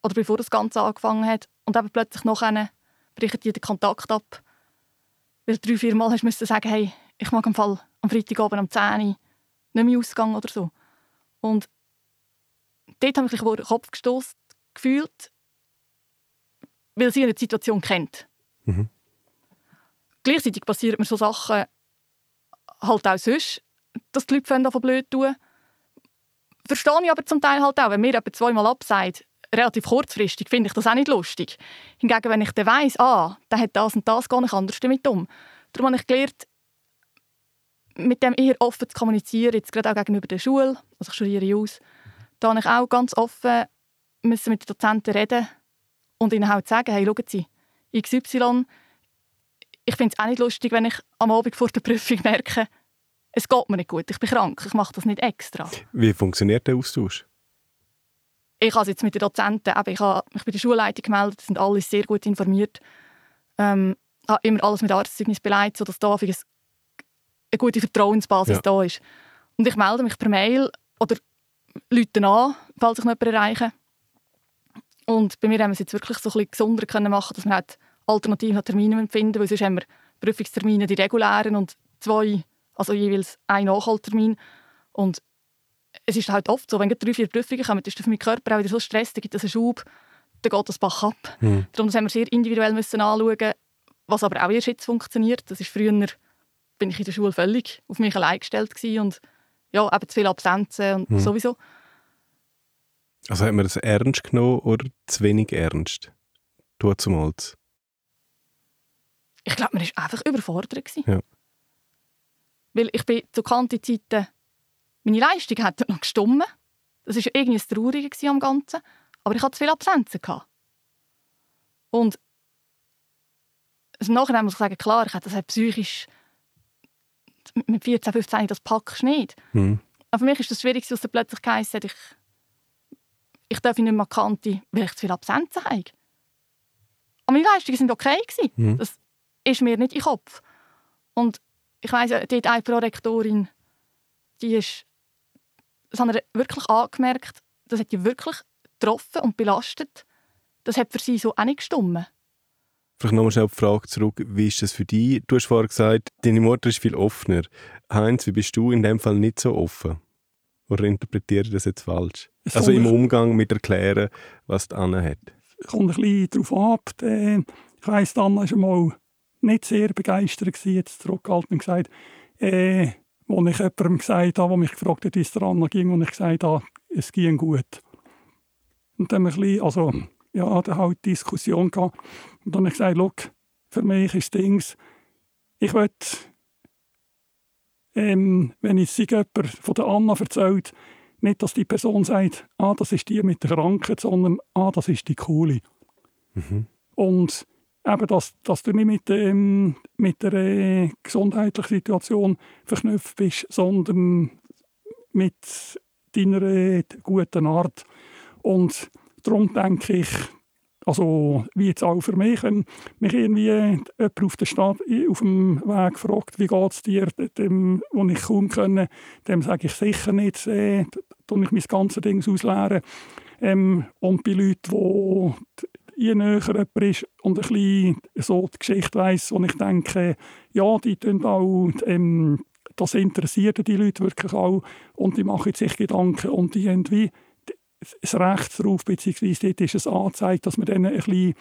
S2: oder bevor das Ganze angefangen hat. Und eben plötzlich noch brechen die den Kontakt ab. Weil drei, vier Mal hast du sagen, hey, ich mag am Fall am Freitagabend um 10 Uhr nicht mehr ausgehen oder so. Und dort habe ich mich vor den Kopf gestoßen gefühlt, weil sie eine Situation kennt. Mhm. Gleichzeitig passieren mir so Sachen halt auch sonst, dass die Leute von blöd tun. Verstehe ich aber zum Teil halt auch, wenn mir jemand zweimal absagt, relativ kurzfristig, finde ich das auch nicht lustig. Hingegen, wenn ich dann weiss, ah, der hat das und das, gehe ich anders damit um. Darum habe ich gelernt, mit dem eher offen zu kommunizieren, jetzt gerade auch gegenüber der Schule, also ich studiere aus, da habe ich auch ganz offen müssen mit den Dozenten reden und ihnen halt sagen, hey, schauen Sie, XY, ich finde es auch nicht lustig, wenn ich am Abend vor der Prüfung merke, es geht mir nicht gut, ich bin krank, ich mache das nicht extra.
S1: Wie funktioniert der Austausch?
S2: Ich habe jetzt mit den Dozenten, ich habe mich bei der Schulleitung gemeldet, sind alle sehr gut informiert. Ähm, habe immer alles mit Arztzeugnis beleidigt, sodass da eine, eine gute Vertrauensbasis ja. da ist. Und ich melde mich per Mail oder Leute an, falls ich noch jemanden erreiche. Und bei mir haben wir es jetzt wirklich so ein bisschen gesonder können machen, dass wir halt alternative Termine finden, weil sonst haben wir Prüfungstermine, die regulären und zwei, also jeweils ein Nachholtermin. Und es ist halt oft so, wenn drei, vier Prüfungen kommen, ist für meinen Körper auch wieder so Stress, dann gibt es einen Schub, dann geht das Bach ab. Mhm. Darum müssen wir sehr individuell müssen anschauen, was aber auch erst jetzt funktioniert. Das ist früher bin ich in der Schule völlig auf mich allein gestellt und ja, eben zu viele Absenzen und mhm. sowieso.
S1: Also hat man das ernst genommen oder zu wenig ernst? Du zumals.
S2: Ich glaube, man war einfach überfordert.
S1: Ja.
S2: Weil ich bin zu Kanti-Zeiten, meine Leistung hat noch gestummen. Das war irgendwie das Traurige am Ganzen. Aber ich hatte zu viele Absenzen. Und im Nachhinein muss ich sagen, klar, ich hatte das halt psychisch mit 14, 15 das packst du nicht. Mhm. Aber für mich ist das schwierig, dass plötzlich geheißen hat, ich, ich darf nicht mehr Kante, weil ich zu viel Absenzen habe. Aber meine Leistungen sind okay Mhm. Das ist mir nicht im Kopf. Und ich weiss, dort eine Prorektorin, die ist, das haben wir wirklich angemerkt, das hat die wirklich getroffen und belastet. Das hat für sie so auch nicht gestimmt.
S1: Vielleicht nochmal schnell auf die Frage zurück, wie ist das für dich? Du hast vorher gesagt, deine Mutter ist viel offener. Heinz, wie bist du in dem Fall nicht so offen? Oder interpretiere ich das jetzt falsch? Es also im Umgang mit Erklären, was die Anna hat.
S3: Kommt ein bisschen darauf ab. Ich weiss, Anna war mal nicht sehr begeistert, jetzt zurückgehalten und gesagt, äh, als ich jemandem gesagt habe, der mich gefragt hat, wie es der Anna ging, und ich gesagt habe, es ging gut. Und dann ein bisschen, also ja, da halt Diskussion gehabt. Und dann habe ich gesagt, Look, für mich ist das Ding, ich will, ähm, wenn ich sich jemand von der Anna erzählt, nicht, dass die Person sagt, ah, das ist die mit der Krankheit, sondern ah, das ist die Coole. Mhm. Und eben, dass, dass du nicht mit, ähm, mit der äh, gesundheitlichen Situation verknüpft bist, sondern mit deiner äh, guten Art. Und Darum denke ich, also wie jetzt auch für mich, wenn mich irgendwie jemand auf der Stadt auf dem Weg fragt, wie geht es dir, dem, wo ich kaum können, dem sage ich sicher nicht, äh, tue ich mein ganzes Ding ausleeren. Ähm, und bei Leuten, wo je näher jemand ist und ein bisschen so die Geschichte weiss, wo ich denke, ja, die tun auch, ähm, das interessiert die Leute wirklich auch und die machen sich Gedanken und die haben wie das Recht darauf, beziehungsweise dort ist es angezeigt, dass man denen ein bisschen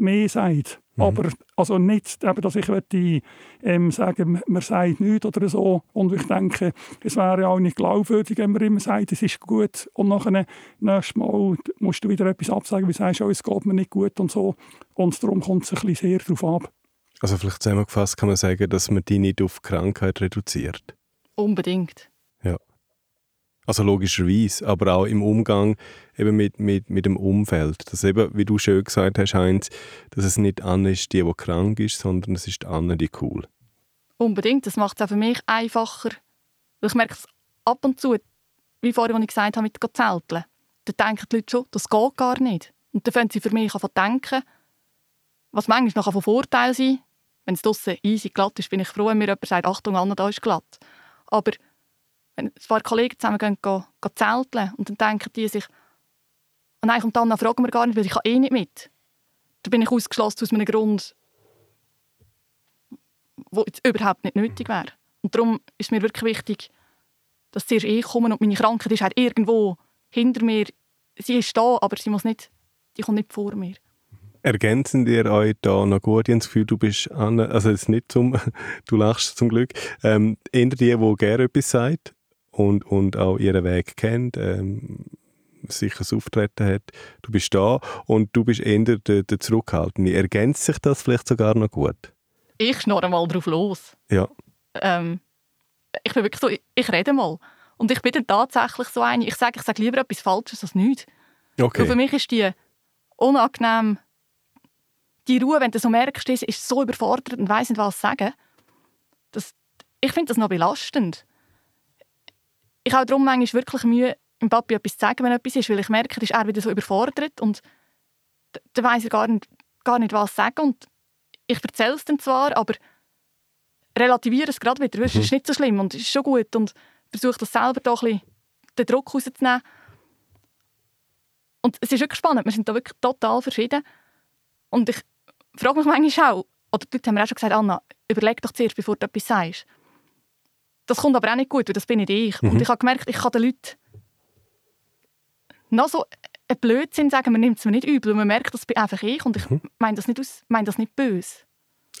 S3: mehr sagt. Mhm. Aber also nicht, eben, dass ich möchte, ähm, sagen, man sagt nichts oder so. Und ich denke, es wäre auch nicht glaubwürdig, wenn man immer sagt, es ist gut. Und nachher, nächstes Mal musst du wieder etwas absagen, wie sagst, oh, es geht mir nicht gut und so. Und darum kommt es ein bisschen sehr darauf ab.
S1: Also vielleicht zusammengefasst kann man sagen, dass man die nicht auf Krankheit reduziert.
S2: Unbedingt.
S1: Also logischerweise, aber auch im Umgang eben mit, mit, mit dem Umfeld. Dass eben, wie du schön gesagt hast, Heinz, dass es nicht Anne ist, die, die krank ist, sondern es ist Anne, die cool.
S2: Unbedingt. Das macht es auch für mich einfacher. Ich merke es ab und zu, wie vorhin, als ich gesagt habe, mit Zelteln. Da denken die Leute schon, das geht gar nicht. Und dann fangen sie für mich an zu denken, was manchmal noch von Vorteil sein Wenn es draußen easy glatt ist, bin ich froh, wenn mir jemand sagt, Achtung, Anna, da ist glatt. Aber wenn ein paar Kollegen zusammen gehen, gehen, gehen zelteln und dann denken die sich, und oh nein, kommt Anna, fragen wir gar nicht, weil ich kann eh nicht mit. Da bin ich ausgeschlossen aus einem Grund, wo jetzt überhaupt nicht nötig wäre. Und darum ist mir wirklich wichtig, dass zuerst ich komme und meine Krankheit ist halt irgendwo hinter mir. Sie ist da, aber sie muss nicht, die kommt nicht vor mir.
S1: Ergänzen dir euch da noch gut? Ich habe das Gefühl, du bist an, also jetzt nicht zum, du lachst zum Glück, ähm, eher die, die gerne etwas sagt und, und auch ihren Weg kennt, ähm, sicher das Auftreten hat. Du bist da und du bist eher der, der Zurückhaltende. Ergänzt sich das vielleicht sogar noch gut?
S2: Ich schnorre mal drauf los.
S1: Ja.
S2: Ähm, ich bin wirklich so, ich, rede mal. Und ich bin dann tatsächlich so eine, ich sage, ich sage lieber etwas Falsches als nichts.
S1: Okay.
S2: Und für mich ist die unangenehm, die Ruhe, wenn du so merkst, ist, ist so überfordert und weiss nicht, was sagen. Das, ich finde das noch belastend. Ich habe darum manchmal wirklich Mühe, dem Papi etwas zu sagen, wenn etwas ist, weil ich merke, ist er wieder so überfordert und dann weiss er gar nicht, gar nicht, was sagen. Und ich erzähle es dann zwar, aber relativiere es gerade wieder. Es ist mhm. nicht so schlimm und es ist schon gut und versuche das selber da ein bisschen den Druck rauszunehmen. Und es ist wirklich spannend, wir sind da wirklich total verschieden. Und ich frage mich manchmal auch, oder die Leute haben mir auch schon gesagt, Anna, überleg doch zuerst, bevor du etwas sagst. Das kommt aber auch nicht gut, weil das bin nicht ich. Mhm. Und ich habe gemerkt, ich kann den Leuten noch so einen Blödsinn sagen, man nimmt es mir nicht übel, und man merkt, das bin einfach ich und ich mhm. meine das, nicht das nicht böse.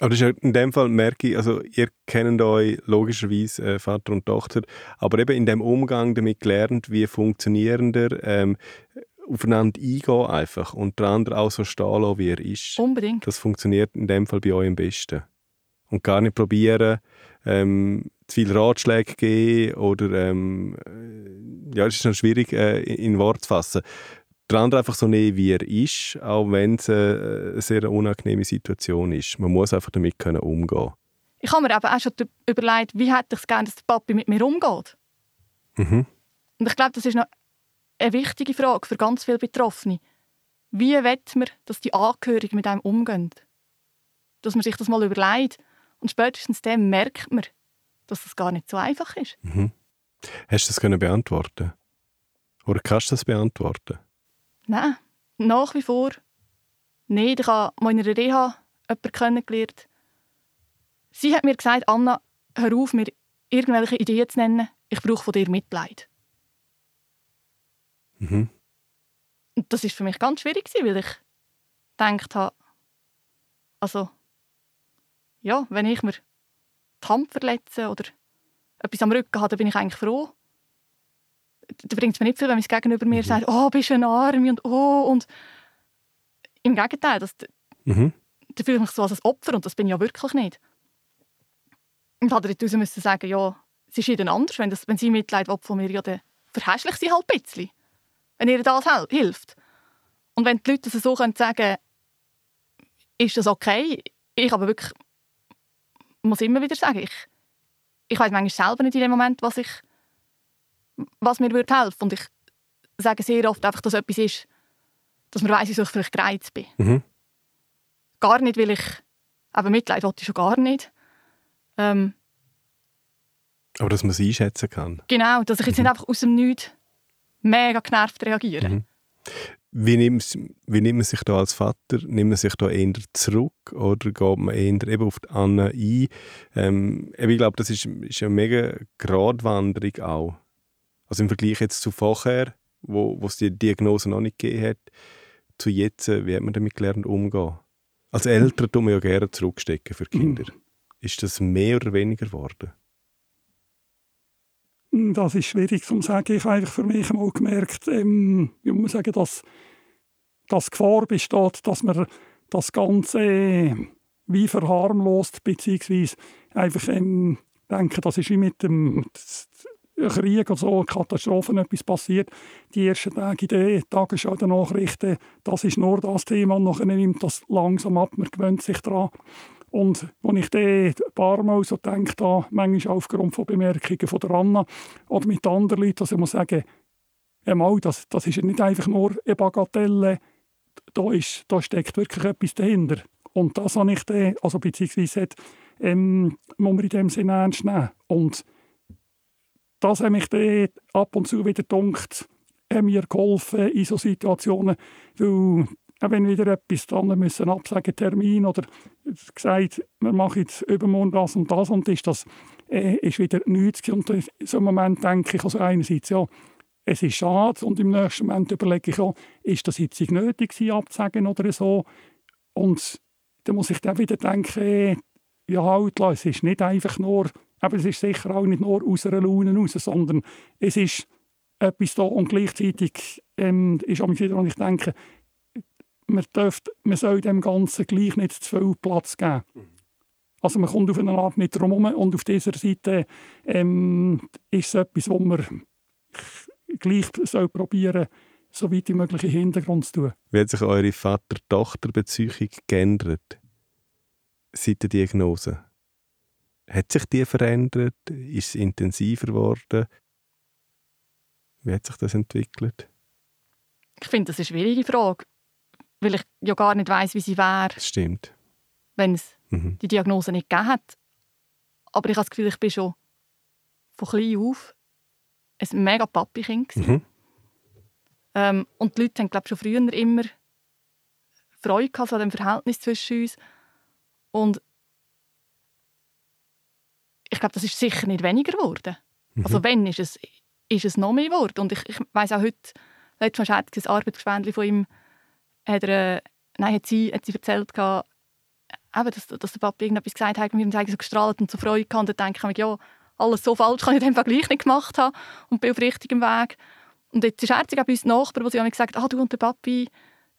S1: Aber das ist in dem Fall merke ich, also ihr kennt euch logischerweise äh, Vater und Tochter, aber eben in dem Umgang damit gelernt, wie funktionierender ähm, aufeinander eingehen einfach und der andere auch so stehen lassen, wie er ist.
S2: Unbedingt.
S1: Das funktioniert in dem Fall bei euch am besten. Und gar nicht probieren, ähm, zu viele Ratschläge geben oder ähm, äh, ja, es ist noch schwierig äh, in Wort zu fassen. Der andere einfach so nehmen, wie er ist, auch wenn es äh, eine sehr unangenehme Situation ist. Man muss einfach damit können umgehen
S2: Ich habe mir eben auch schon überlegt, wie hätte ich es gerne, dass der Papi mit mir umgeht.
S1: Mhm.
S2: Und ich glaube, das ist noch eine wichtige Frage für ganz viele Betroffene. Wie will man, dass die Angehörigen mit einem umgehen? Dass man sich das mal überlegt. Und spätestens dann merkt man, dass das gar nicht so einfach ist.
S1: Mhm. Hast du das können beantworten? Oder kannst du das beantworten?
S2: Nein, nach wie vor nicht. Ich habe mal in einer Reha jemanden kennengelernt. Sie hat mir gesagt, Anna, hör auf, mir irgendwelche Ideen zu nennen. Ich brauche von dir Mitleid.
S1: Mhm.
S2: Und das ist für mich ganz schwierig, weil ich gedacht habe, also, ja, wenn ich mir die Hand verletze oder etwas am Rücken habe, dann bin ich eigentlich froh. Da bringt es mir nicht viel, wenn mein Gegenüber mir mhm. sagt, oh, bist du ein Arme und oh, und im Gegenteil, das,
S1: mhm.
S2: da fühle ich mich so als ein Opfer und das bin ich ja wirklich nicht. Und hat daraus müssen sagen, ja, es ist ihnen anders, wenn, das, wenn sie Mitleid von mir, ja, dann verhäschlich sie halt ein bisschen wenn ihr das hilft. Und wenn die Leute so können sagen ist das okay? Ich aber wirklich muss immer wieder sagen, ich, ich weiß manchmal selber nicht in dem Moment, was, ich, was mir würde helfen. Und ich sage sehr oft einfach, dass etwas ist, dass man weiß, dass ich vielleicht gereizt bin.
S1: Mhm.
S2: Gar nicht, weil ich eben Mitleid wollte ich schon gar nicht. Ähm,
S1: aber dass man es einschätzen kann.
S2: Genau, dass ich jetzt mhm. nicht einfach aus dem Nichts mega genervt reagieren. Mhm.
S1: Wie nimmt, wie nimmt man sich da als Vater? Nimmt man sich da eher zurück oder geht man eher eben auf die Anna ein? Ähm, ich glaube, das ist, ist eine mega Gratwanderung auch. Also im Vergleich jetzt zu vorher, wo, wo es die Diagnose noch nicht gegeben hat, zu jetzt, wie hat man damit gelernt umzugehen? Als Eltern tun wir ja gerne zurückstecken für Kinder. Mhm. Ist das mehr oder weniger geworden?
S3: Das ist schwierig zu sagen. Ich habe für mich mal gemerkt, ähm, ich muss sagen, dass, dass Gefahr besteht, dass man das Ganze wie verharmlost, beziehungsweise einfach ähm, denken, das ist wie mit dem Krieg oder so, Katastrophen etwas passiert. Die ersten Tage den Tagesschau der Nachrichten, das ist nur das Thema und nachher nimmt das langsam ab, man gewöhnt sich daran. Und wenn ich dann ein paar Mal so denke, da, manchmal aufgrund von Bemerkungen von der Anna oder mit anderen Leuten, dass ich muss sagen, einmal, das, das ist nicht einfach nur eine Bagatelle, da, ist, da steckt wirklich etwas dahinter. Und das habe ich dann, also beziehungsweise hat, ähm, muss man in dem Sinne ernst nehmen. Und das hat mich dann ab und zu wieder gedacht, haben mir geholfen in solchen Situationen, weil wenn wieder etwas dran müssen absagen, Termin oder gesagt, wir machen jetzt übermorgen das und das und ist das äh, ist wieder nichts. Und in so einem Moment denke ich also einerseits, ja, es ist schade und im nächsten Moment überlege ich auch, ist das jetzt nötig gewesen, abzusagen oder so. Und dann muss ich dann wieder denken, äh, ja halt, es ist nicht einfach nur, aber es ist sicher auch nicht nur aus einer Laune raus, sondern es ist etwas da und gleichzeitig ähm, ist auch wieder, wenn ich denke, man, dürft, man soll dem Ganzen gleich nicht zu viel Platz geben. Also man kommt auf eine Art nicht drum herum und auf dieser Seite ähm, ist es etwas, wo man gleich soll probieren so weit wie möglich im Hintergrund zu tun.
S1: Wie hat sich eure Vater-Tochter-Beziehung geändert seit der Diagnose? Hat sich die verändert? Ist es intensiver geworden? Wie hat sich das entwickelt?
S2: Ich finde, das ist eine schwierige Frage weil ich ja gar nicht weiß, wie sie wäre.
S1: Stimmt.
S2: Wenn es mhm. die Diagnose nicht gegeben hat. Aber ich habe das Gefühl, ich bin schon von klein auf ein mega Papi-Kind. Mhm. Ähm, und die Leute haben, glaube schon früher immer Freude gehabt an dem Verhältnis zwischen uns. Und ich glaube, das ist sicher nicht weniger geworden. Mhm. Also wenn, ist es, ist es noch mehr geworden. Und ich, ich weiß auch heute, letztes Mal hat ein Arbeitsgespendli von ihm hat, er, nein, hat, sie, hat sie erzählt, eben, dass, dass der Papa irgendetwas gesagt hat, und wir haben so gestrahlt und so Freude gehabt. Und dann denke ich mir, ja, alles so falsch kann ich in dem gleich nicht gemacht haben und bin auf richtigem Weg. Und jetzt ist herzig auch bei uns Nachbarn, die sie gesagt haben, ah, du und der Papi,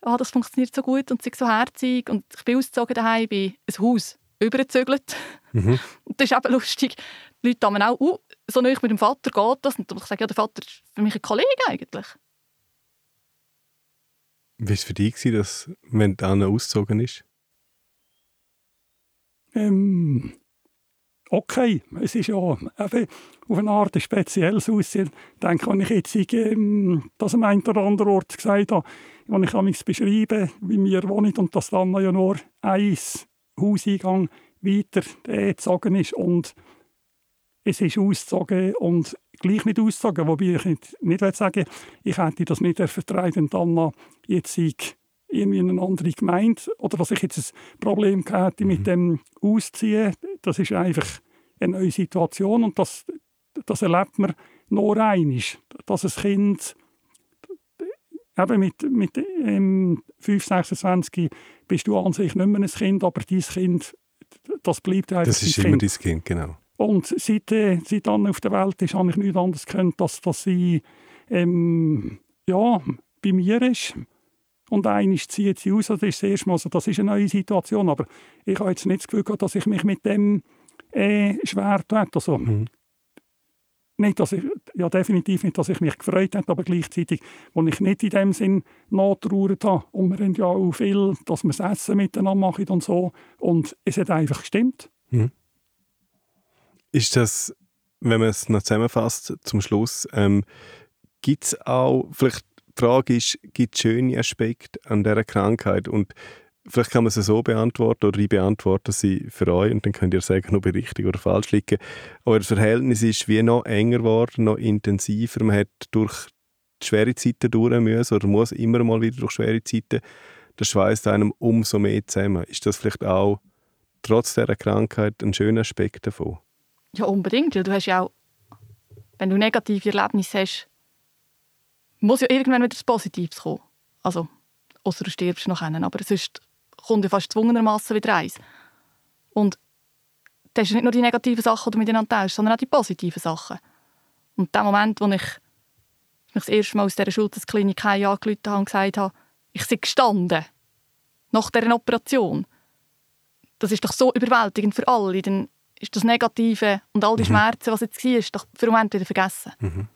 S2: ah, das funktioniert so gut und sie so herzig. Und ich bin ausgezogen daheim, bin ein Haus übergezügelt. Mhm. Und das ist eben lustig. Die Leute haben auch, uh, so nah mit dem Vater geht das. Und ich sage, ja, der Vater ist für mich ein Kollege eigentlich.
S1: Wie war es für dich, dass, wenn Anna ausgezogen ist?
S3: Ähm, okay, es ist ja eben auf eine Art ein spezielles Aussehen. Ich denke, wenn ich jetzt ähm, das am einen oder anderen Ort gesagt habe, wenn ich mich beschreiben wie wir wohnen und dass dann ja nur ein Hauseingang weiter gezogen ist und es ist ausgezogen und gleich nicht ausgezogen, wobei ich nicht, nicht sagen ich hätte das nicht vertreiben, dann jetzt ich irgendwie in eine andere Gemeinde oder dass ich jetzt ein Problem hätte mit mhm. dem Ausziehen, das ist einfach eine neue Situation und das, das erlebt man nur einmal, dass ein Kind eben mit, mit ähm, 5, 26 bist du an sich nicht mehr ein Kind, aber dein Kind, das bleibt einfach
S1: Das ist immer kind. dein Kind, genau.
S3: Und seit, äh, seit Anna auf der Welt ist, habe ich nichts anderes gekannt, als dass sie ähm, ja, bei mir ist. Und eines zieht sie aus, das ist das erste Mal, also das ist eine neue Situation. Aber ich habe jetzt nicht das Gefühl gehabt, dass ich mich mit dem äh, schwer tue. Also, mhm. nicht, dass ich, ja, definitiv nicht, dass ich mich gefreut habe, aber gleichzeitig, wo ich nicht in dem Sinn nachtrauert habe. Und wir haben ja auch viel, dass wir das Essen miteinander machen und so. Und es hat einfach gestimmt. Mhm.
S1: Ist das, wenn man es noch zusammenfasst, zum Schluss, ähm, gibt es auch, vielleicht die Frage ist, gibt es schöne Aspekte an dieser Krankheit und vielleicht kann man sie so beantworten oder ich beantworte sie für euch und dann könnt ihr sagen, ob ich richtig oder falsch liege. Euer Verhältnis ist wie noch enger geworden, noch intensiver. Man hat durch schwere Zeiten durch müssen oder muss immer mal wieder durch schwere Zeiten. Das schweißt einem umso mehr zusammen. Ist das vielleicht auch trotz dieser Krankheit ein schöner Aspekt davon?
S2: Ja, unbedingt. du hast ja auch, wenn du negative Erlebnisse hast, muss ja irgendwann wieder das Positives kommen. Also, außer du stirbst noch einen, aber sonst kommt ja fast zwungenermassen wieder eins. Und das ist nicht nur die negativen Sachen, die du miteinander teilst, sondern auch die positiven Sachen. Und der Moment, wo ich mich das erste Mal aus dieser Schultersklinik angerufen habe und gesagt habe, ich sei gestanden, nach dieser Operation, das ist doch so überwältigend für alle. Dann ist das Negative und all die mhm. Schmerzen, was jetzt war, ist doch für den Moment wieder vergessen. Mhm.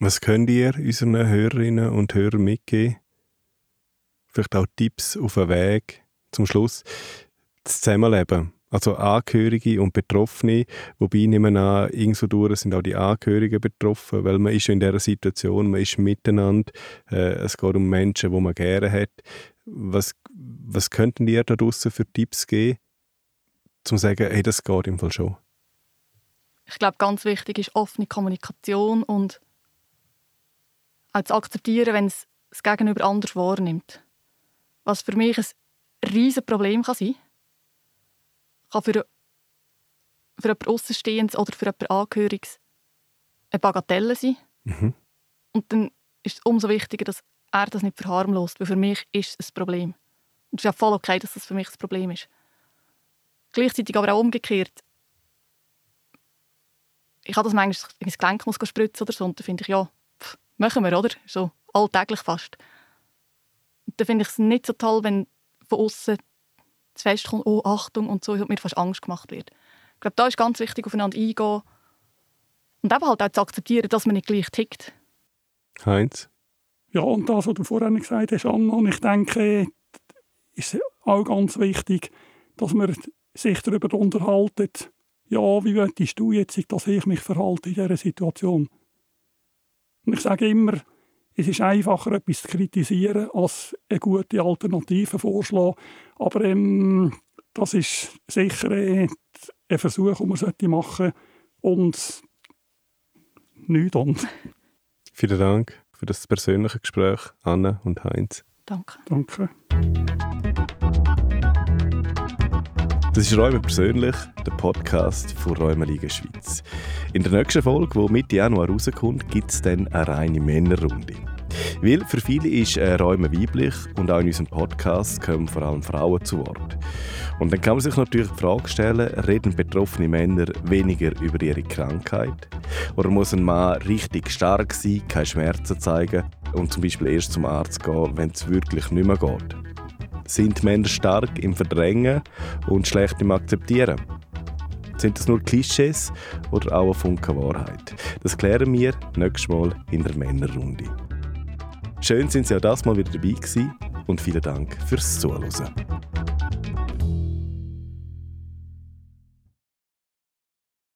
S1: Was könnt ihr unseren Hörerinnen und Hörern mitgeben? Vielleicht auch Tipps auf den Weg zum Schluss. Das Zusammenleben. Also Angehörige und Betroffene, wobei nehmen an, irgendwo durch sind auch die Angehörigen betroffen, weil man ist in dieser Situation, man ist miteinander, äh, es geht um Menschen, die man gerne hat. Was, was könnten ihr da draussen für Tipps geben, zu sagen, hey, das geht im Fall schon?
S2: Ich glaube, ganz wichtig ist offene Kommunikation und auch zu akzeptieren, wenn es das Gegenüber anders wahrnimmt. Was für mich ein riesiges Problem kann sein kann für, für jemanden Außenstehendes oder für jemanden Angehöriges eine Bagatelle sein. Mhm. Und dann ist es umso wichtiger, dass er das nicht verharmlost, weil für mich ist es ein Problem. Und es ist ja voll okay, dass das für mich ein Problem ist. Gleichzeitig aber auch umgekehrt. Ich habe das manchmal ins Gelenk muss spritzen oder so und dann finde ich, ja, pff, machen wir, oder? So alltäglich fast. Und dann finde ich es nicht so toll, wenn von außen zu fest kommt, oh, Achtung und so, und mir fast Angst gemacht wird. Ich glaube, da ist ganz wichtig, aufeinander eingehen und eben halt auch zu akzeptieren, dass man nicht gleich tickt.
S1: Heinz?
S3: Ja, und das, was du vorhin gesagt hast, Anna, und ich denke, ist auch ganz wichtig, dass man sich darüber unterhalten, ja, wie möchtest du jetzt, dass ich mich verhalte in dieser Situation? Und ich sage immer, es ist einfacher, etwas zu kritisieren, als eine gute Alternative vorzuschlagen. Aber ähm, das ist sicher ein Versuch, den man machen sollte. Und nichts anderes.
S1: Vielen Dank für das persönliche Gespräch, Anna und Heinz.
S2: Danke.
S3: Danke.
S1: Das ist Räume persönlich, der Podcast von Räumeliga Schweiz. In der nächsten Folge, die Mitte Januar rauskommt, gibt es dann eine reine Männerrunde. Weil für viele ist äh, Räume weiblich und auch in unserem Podcast kommen vor allem Frauen zu Wort. Und dann kann man sich natürlich die Frage stellen, reden betroffene Männer weniger über ihre Krankheit? Oder muss ein Mann richtig stark sein, keine Schmerzen zeigen und zum Beispiel erst zum Arzt gehen, wenn es wirklich nicht mehr geht? Sind Männer stark im Verdrängen und schlecht im Akzeptieren? Sind das nur Klischees oder auch eine Funke Wahrheit? Das klären wir nächstes Mal in der Männerrunde. Schön sind Sie auch das Mal wieder dabei gewesen und vielen Dank fürs Zuhören.